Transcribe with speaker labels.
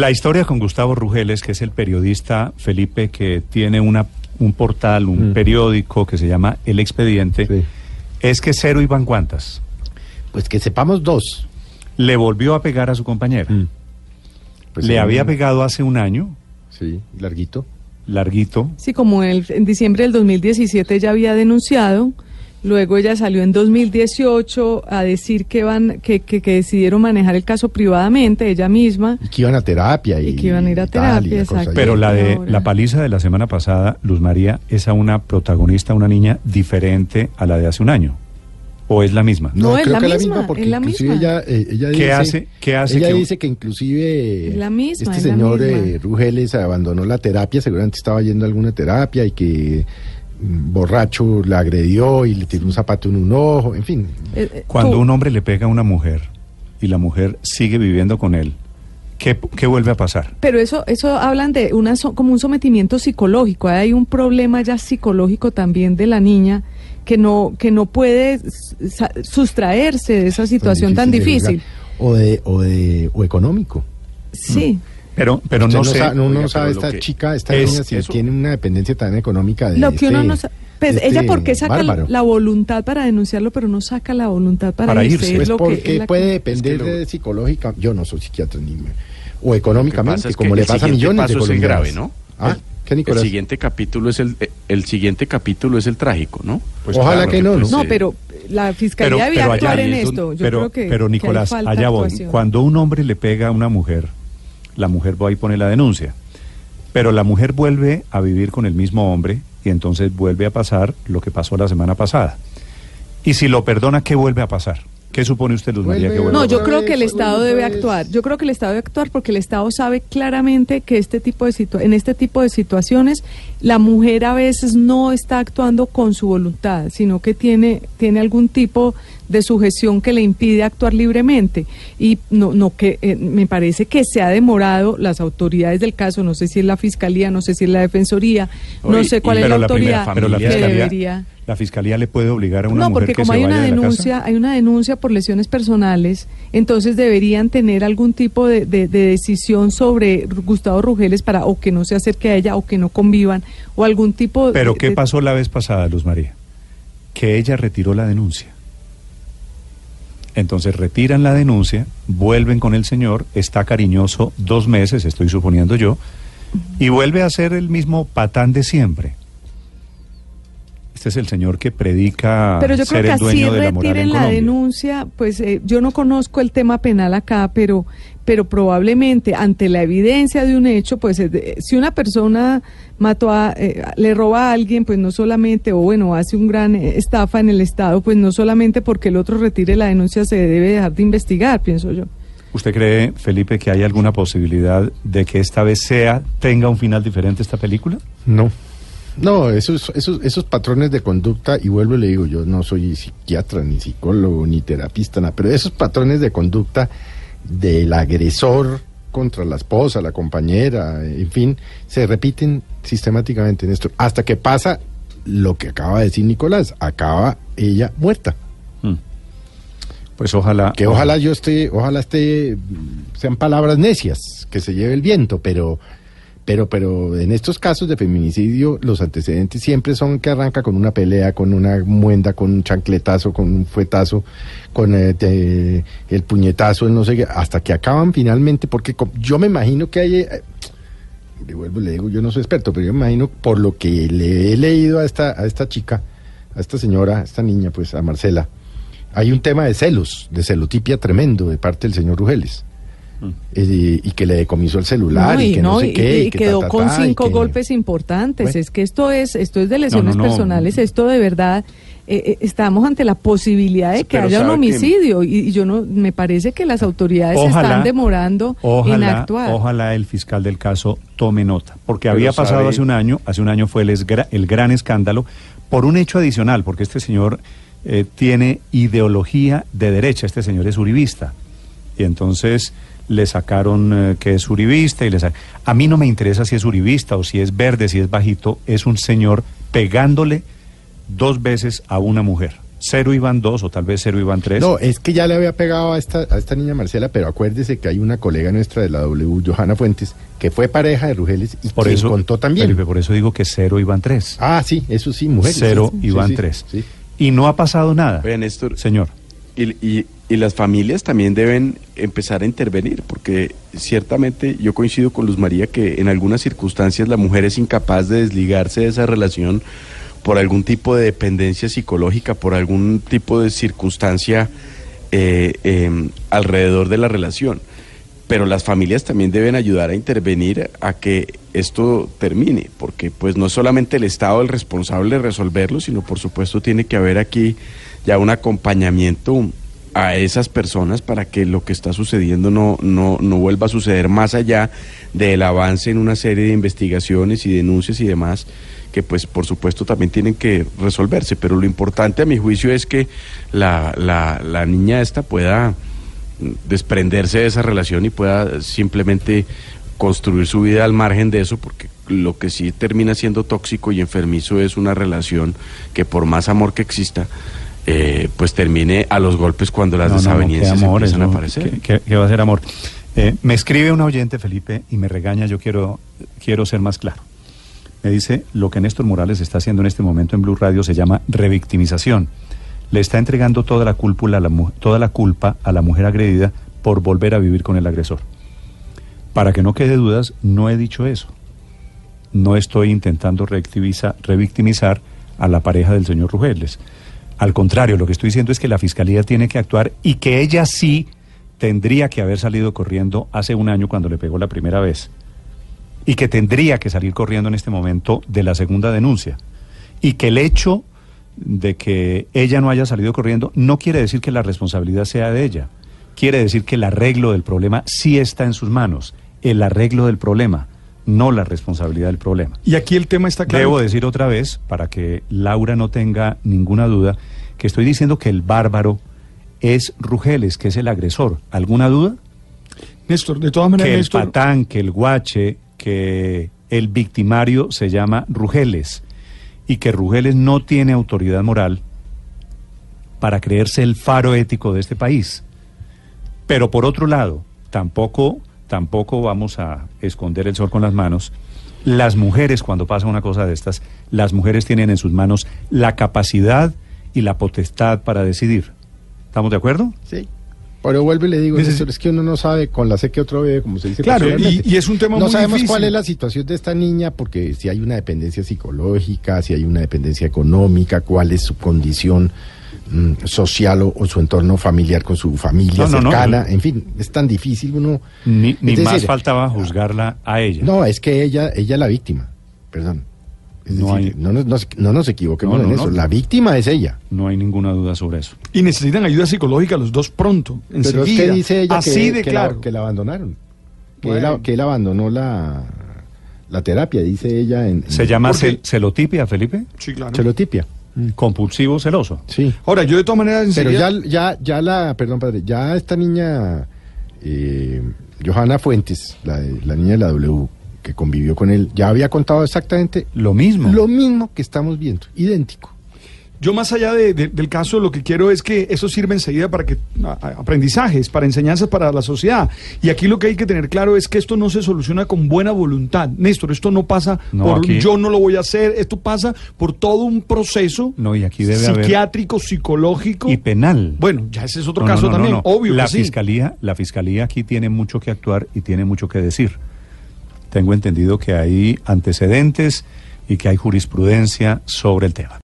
Speaker 1: La historia con Gustavo Rugeles, que es el periodista Felipe que tiene una, un portal, un
Speaker 2: Mm.
Speaker 1: periódico que se llama El Expediente,
Speaker 2: Sí.
Speaker 1: es que cero iban cuantas.
Speaker 2: Pues que sepamos dos.
Speaker 1: Le volvió a pegar a su compañera.
Speaker 2: Mm. Pues
Speaker 1: Le había pegado hace un año,
Speaker 2: Sí, larguito.
Speaker 1: larguito.
Speaker 3: Sí, como el- en diciembre del 2017 ella había denunciado, luego ella salió en 2018 a decir que van, que, que, que decidieron manejar el caso privadamente, ella misma.
Speaker 2: Y que iban a terapia. Y,
Speaker 3: Y que iban a ir a terapia,
Speaker 2: la
Speaker 3: exacto.
Speaker 1: Pero la de
Speaker 3: ahora.
Speaker 1: la paliza de la semana pasada, Luz María, es a una protagonista, una niña diferente a la de hace un año. ¿O es la misma?
Speaker 3: No, es
Speaker 2: creo
Speaker 3: la
Speaker 2: que
Speaker 3: misma,
Speaker 2: porque
Speaker 3: es la
Speaker 2: inclusive
Speaker 3: misma.
Speaker 2: ella, eh, ella
Speaker 1: ¿Qué
Speaker 2: dice,
Speaker 1: hace- qué hace
Speaker 2: ella
Speaker 1: que-
Speaker 2: dice que inclusive
Speaker 3: la misma,
Speaker 2: este
Speaker 3: es la
Speaker 2: señor
Speaker 3: misma.
Speaker 2: eh, Rugeles abandonó la terapia, seguramente estaba yendo a alguna terapia y que borracho la agredió y le tiró un zapato en un ojo, en fin.
Speaker 3: Eh, eh,
Speaker 1: Cuando
Speaker 3: tú-
Speaker 1: un hombre le pega a una mujer y la mujer sigue viviendo con él, ¿qué, qué vuelve a pasar?
Speaker 3: Pero eso, eso hablan de una so- como un sometimiento psicológico. Hay un problema ya psicológico también de la niña que no, que no puede sustraerse de esa situación tan difícil.
Speaker 2: O de, o de, o económico.
Speaker 3: Sí.
Speaker 1: Pero, pero
Speaker 2: Usted
Speaker 1: no, sé.
Speaker 2: sa- no, sabe esta
Speaker 1: que
Speaker 2: chica, esta
Speaker 1: es
Speaker 2: niña, si
Speaker 1: eso-
Speaker 2: tiene una dependencia tan económica de
Speaker 3: Lo que uno
Speaker 2: este-
Speaker 3: no sa- Pues ella
Speaker 2: este
Speaker 3: porque saca la, voluntad para denunciarlo, pero no saca la voluntad para,
Speaker 1: Para
Speaker 3: irse.
Speaker 2: Pues
Speaker 3: lo que-
Speaker 2: porque
Speaker 3: que-
Speaker 2: puede depender
Speaker 4: Es que lo-
Speaker 2: de psicológica, yo no soy psiquiatra ni me- o económicamente, como le pasa a millones de
Speaker 4: paso es el
Speaker 2: colombianos.
Speaker 4: grave, ¿no?
Speaker 2: Ah,
Speaker 4: El-
Speaker 2: ¿qué Nicolás?
Speaker 4: El siguiente capítulo es el, eh, el siguiente capítulo es el trágico, ¿no?
Speaker 1: Pues
Speaker 2: Ojalá
Speaker 1: claro,
Speaker 2: que no, ¿no?
Speaker 3: No,
Speaker 4: Sí.
Speaker 3: pero la fiscalía
Speaker 1: Pero,
Speaker 3: debía
Speaker 1: pero
Speaker 3: actuar
Speaker 1: allá
Speaker 3: en esto. Yo
Speaker 1: pero,
Speaker 3: creo que,
Speaker 1: pero Nicolás, allá voy. Cuando un hombre le pega a una mujer, la mujer va y pone la denuncia. Pero la mujer vuelve a vivir con el mismo hombre y entonces vuelve a pasar lo que pasó la semana pasada. Y si lo perdona, ¿qué vuelve a pasar? ¿Qué supone usted, Luz María,
Speaker 2: Vuelve-
Speaker 1: que
Speaker 3: No, yo creo que el Estado debe actuar. Yo creo que el Estado debe actuar porque el Estado sabe claramente que este tipo de situa- en este tipo de situaciones la mujer a veces no está actuando con su voluntad, sino que tiene tiene algún tipo de sujeción que le impide actuar libremente y no no que eh, me parece que se ha demorado las autoridades del caso, no sé si es la fiscalía, no sé si es la defensoría, no sé
Speaker 4: y-
Speaker 3: cuál es la
Speaker 1: la
Speaker 3: autoridad
Speaker 1: pero la
Speaker 3: que
Speaker 1: fiscalía,
Speaker 3: debería
Speaker 1: la fiscalía le puede obligar a una
Speaker 3: no,
Speaker 1: mujer
Speaker 3: porque
Speaker 1: que
Speaker 3: como
Speaker 1: se
Speaker 3: hay
Speaker 1: vaya
Speaker 3: una
Speaker 1: de la
Speaker 3: denuncia,
Speaker 1: casa.
Speaker 3: hay una denuncia por lesiones personales, entonces deberían tener algún tipo de, de- de decisión sobre Gustavo Rugeles para o que no se acerque a ella o que no convivan o algún tipo.
Speaker 1: Pero
Speaker 3: de,
Speaker 1: ¿qué pasó la vez pasada, Luz María? Que ella retiró la denuncia. Entonces retiran la denuncia, vuelven con el señor, está cariñoso dos meses, estoy suponiendo yo, y vuelve a ser el mismo patán de siempre. Este es el señor que predica
Speaker 3: Pero yo creo que
Speaker 1: el
Speaker 3: así
Speaker 1: dueño de la moral en
Speaker 3: retiren la
Speaker 1: Colombia.
Speaker 3: denuncia, pues eh, yo no conozco el tema penal acá, pero pero probablemente ante la evidencia de un hecho, pues de- si una persona mató a, eh, le roba a alguien, pues no solamente, o bueno, hace un gran eh, estafa en el Estado, pues no solamente porque el otro retire la denuncia se debe dejar de investigar, pienso yo.
Speaker 1: ¿Usted cree, Felipe, que hay alguna posibilidad de que esta vez sea, tenga un final diferente esta película?
Speaker 2: No. No, esos, esos, esos patrones de conducta, y vuelvo y le digo, yo no soy psiquiatra, ni psicólogo, ni terapista, nada, pero esos patrones de conducta del agresor contra la esposa, la compañera, en fin, se repiten sistemáticamente en esto, hasta que pasa lo que acaba de decir Nicolás, acaba ella muerta.
Speaker 1: Mm. Pues ojalá.
Speaker 2: Que ojalá yo esté, ojalá esté, sean palabras necias, que se lleve el viento, pero, pero, pero en estos casos de feminicidio, los antecedentes siempre son que arranca con una pelea, con una muenda, con un chancletazo, con un fuetazo, con eh, te- el puñetazo, no sé qué, hasta que acaban finalmente, porque yo me imagino que hay, eh, le le digo, yo no soy experto, pero yo me imagino por lo que le he leído a esta, a esta chica, a esta señora, a esta niña, pues a Marcela, hay un tema de celos, de celotipia tremendo de parte del señor Rugeles.
Speaker 1: Mm.
Speaker 2: Eh, y que le decomisó el celular
Speaker 3: No,
Speaker 2: y, que no, sé
Speaker 3: y-
Speaker 2: qué.
Speaker 3: y
Speaker 2: y que
Speaker 3: quedó
Speaker 2: ta, ta,
Speaker 3: con
Speaker 2: ta,
Speaker 3: cinco
Speaker 2: que-
Speaker 3: golpes importantes.
Speaker 2: Bueno.
Speaker 3: Es que esto es, esto es de lesiones
Speaker 1: no, no.
Speaker 3: personales, esto de verdad. eh, eh, estamos ante la posibilidad de que
Speaker 4: Pero
Speaker 3: haya un
Speaker 4: que-
Speaker 3: homicidio y, y yo no me parece que las autoridades se
Speaker 1: Ojalá-
Speaker 3: están demorando en
Speaker 1: Ojalá,
Speaker 3: actuar.
Speaker 1: ojalá el fiscal del caso tome nota, porque
Speaker 4: Pero
Speaker 1: había pasado
Speaker 4: sabe-
Speaker 1: hace un año, hace un año fue el, esgra- el gran escándalo por un hecho adicional, porque este señor eh, tiene ideología de derecha, este señor es uribista, y entonces le sacaron eh, que es uribista y le a mí no me interesa si es uribista o si es verde, si es bajito, es un señor pegándole dos veces a una mujer Cero iban dos o tal vez cero iban tres.
Speaker 2: No, es que ya le había pegado a esta, a esta niña Marcela, pero acuérdese que hay una colega nuestra de la W, Johanna Fuentes, que fue pareja de Rugeles y
Speaker 1: por
Speaker 2: quien
Speaker 1: eso
Speaker 2: contó también.
Speaker 1: Felipe, por eso digo que cero iban tres.
Speaker 2: Ah, sí, eso sí, mujeres.
Speaker 1: cero
Speaker 2: sí, sí,
Speaker 1: iban
Speaker 2: sí,
Speaker 1: tres.
Speaker 2: sí.
Speaker 1: Y no ha pasado nada.
Speaker 4: Oye, Néstor,
Speaker 1: Señor.
Speaker 4: Y, y- y las familias también deben empezar a intervenir, porque ciertamente yo coincido con Luz María que en algunas circunstancias la mujer es incapaz de desligarse de esa relación por algún tipo de dependencia psicológica, por algún tipo de circunstancia eh, eh, alrededor de la relación. Pero las familias también deben ayudar a intervenir a que esto termine, porque pues no es solamente el Estado el responsable de resolverlo, sino por supuesto tiene que haber aquí ya un acompañamiento a esas personas para que lo que está sucediendo no, no, no vuelva a suceder más allá del avance en una serie de investigaciones y denuncias y demás que pues por supuesto también tienen que resolverse, pero lo importante a mi juicio es que la, la, la niña esta pueda desprenderse de esa relación y pueda simplemente construir su vida al margen de eso, porque lo que sí termina siendo tóxico y enfermizo es una relación que por más amor que exista, eh, pues termine a los golpes cuando las
Speaker 1: No, no, no,
Speaker 4: desavenencias
Speaker 1: amor,
Speaker 4: empiezan a aparecer.
Speaker 1: ¿qué- va a ser amor? Eh, me escribe un oyente, Felipe, y me regaña, yo quiero, quiero ser más claro. Me dice, lo que Néstor Morales está haciendo en este momento en Blue Radio se llama revictimización. Le está entregando toda la, culpa a la, toda la culpa a la mujer agredida por volver a vivir con el agresor. Para que no quede dudas, no he dicho eso. No estoy intentando revictimizar a la pareja del señor Rugeles. Al contrario, lo que estoy diciendo es que la fiscalía tiene que actuar y que ella sí tendría que haber salido corriendo hace un año cuando le pegó la primera vez. Y que tendría que salir corriendo en este momento de la segunda denuncia. Y que el hecho de que ella no haya salido corriendo no quiere decir que la responsabilidad sea de ella. Quiere decir que el arreglo del problema sí está en sus manos. El arreglo del problema, no la responsabilidad del problema.
Speaker 5: Y aquí el tema está claro.
Speaker 1: Debo decir otra vez, para que Laura no tenga ninguna duda, que estoy diciendo que el bárbaro es Rugeles, que es el agresor. ¿Alguna duda?
Speaker 5: Néstor, de todas maneras,
Speaker 1: Que el
Speaker 5: Néstor,
Speaker 1: patán, que el guache, que el victimario se llama Rugeles y que Rugeles no tiene autoridad moral para creerse el faro ético de este país. Pero por otro lado, tampoco, tampoco vamos a esconder el sol con las manos. Las mujeres, cuando pasa una cosa de estas, las mujeres tienen en sus manos la capacidad y la potestad para decidir. ¿Estamos de acuerdo?
Speaker 2: Sí. Pero vuelvo y le digo, Néstor, es que uno no sabe con la sé que otro bebe, como se dice.
Speaker 5: Claro, y- y es un tema
Speaker 2: No
Speaker 5: muy
Speaker 2: sabemos
Speaker 5: difícil.
Speaker 2: cuál es la situación de esta niña, porque si hay una dependencia psicológica, si hay una dependencia económica, cuál es su condición mm, social o, o su entorno familiar con su familia
Speaker 1: No, no, no,
Speaker 2: cercana.
Speaker 1: yo-
Speaker 2: En fin, es tan difícil uno...
Speaker 1: Ni, ni
Speaker 2: Es
Speaker 1: más
Speaker 2: decir,
Speaker 1: faltaba juzgarla a ella.
Speaker 2: No, es que ella, ella es la víctima. Perdón. Es
Speaker 1: No
Speaker 2: decir,
Speaker 1: hay-
Speaker 2: no, nos- nos- no nos equivoquemos
Speaker 1: No, no,
Speaker 2: en eso.
Speaker 1: no.
Speaker 2: La víctima es ella.
Speaker 1: No hay ninguna duda sobre eso.
Speaker 5: y necesitan ayuda psicológica los dos pronto,
Speaker 2: Pero es que dice ella
Speaker 5: Así
Speaker 2: que,
Speaker 5: de
Speaker 2: que
Speaker 5: claro.
Speaker 2: la, que la abandonaron. Que,
Speaker 5: Bueno.
Speaker 2: él, que él abandonó la, la terapia, dice ella en,
Speaker 1: ¿Se
Speaker 2: en
Speaker 1: llama cel- celotipia, Felipe?
Speaker 5: Sí, claro.
Speaker 2: celotipia.
Speaker 1: Compulsivo celoso.
Speaker 2: Sí.
Speaker 5: Ahora, yo de todas maneras
Speaker 2: Pero ya, ya, ya la, perdón padre, ya esta niña, eh, Johanna Fuentes, la, de- la niña de la W, que convivió con él, ya había contado exactamente
Speaker 1: Lo mismo.
Speaker 2: lo mismo que estamos viendo, idéntico.
Speaker 5: Yo más allá de- de- del caso, lo que quiero es que eso sirva enseguida para que a- aprendizajes, para enseñanzas para la sociedad. Y aquí lo que hay que tener claro es que esto no se soluciona con buena voluntad. Néstor, esto no pasa
Speaker 1: No,
Speaker 5: por
Speaker 1: aquí-
Speaker 5: yo no lo voy a hacer, esto pasa por todo un proceso
Speaker 1: No, y aquí debe haber-
Speaker 5: psiquiátrico, psicológico.
Speaker 1: Y penal.
Speaker 5: Bueno, ya ese es otro
Speaker 1: No,
Speaker 5: caso también, obvio
Speaker 1: La
Speaker 5: que sí.
Speaker 1: fiscalía, la fiscalía aquí tiene mucho que actuar y tiene mucho que decir. Tengo entendido que hay antecedentes y que hay jurisprudencia sobre el tema.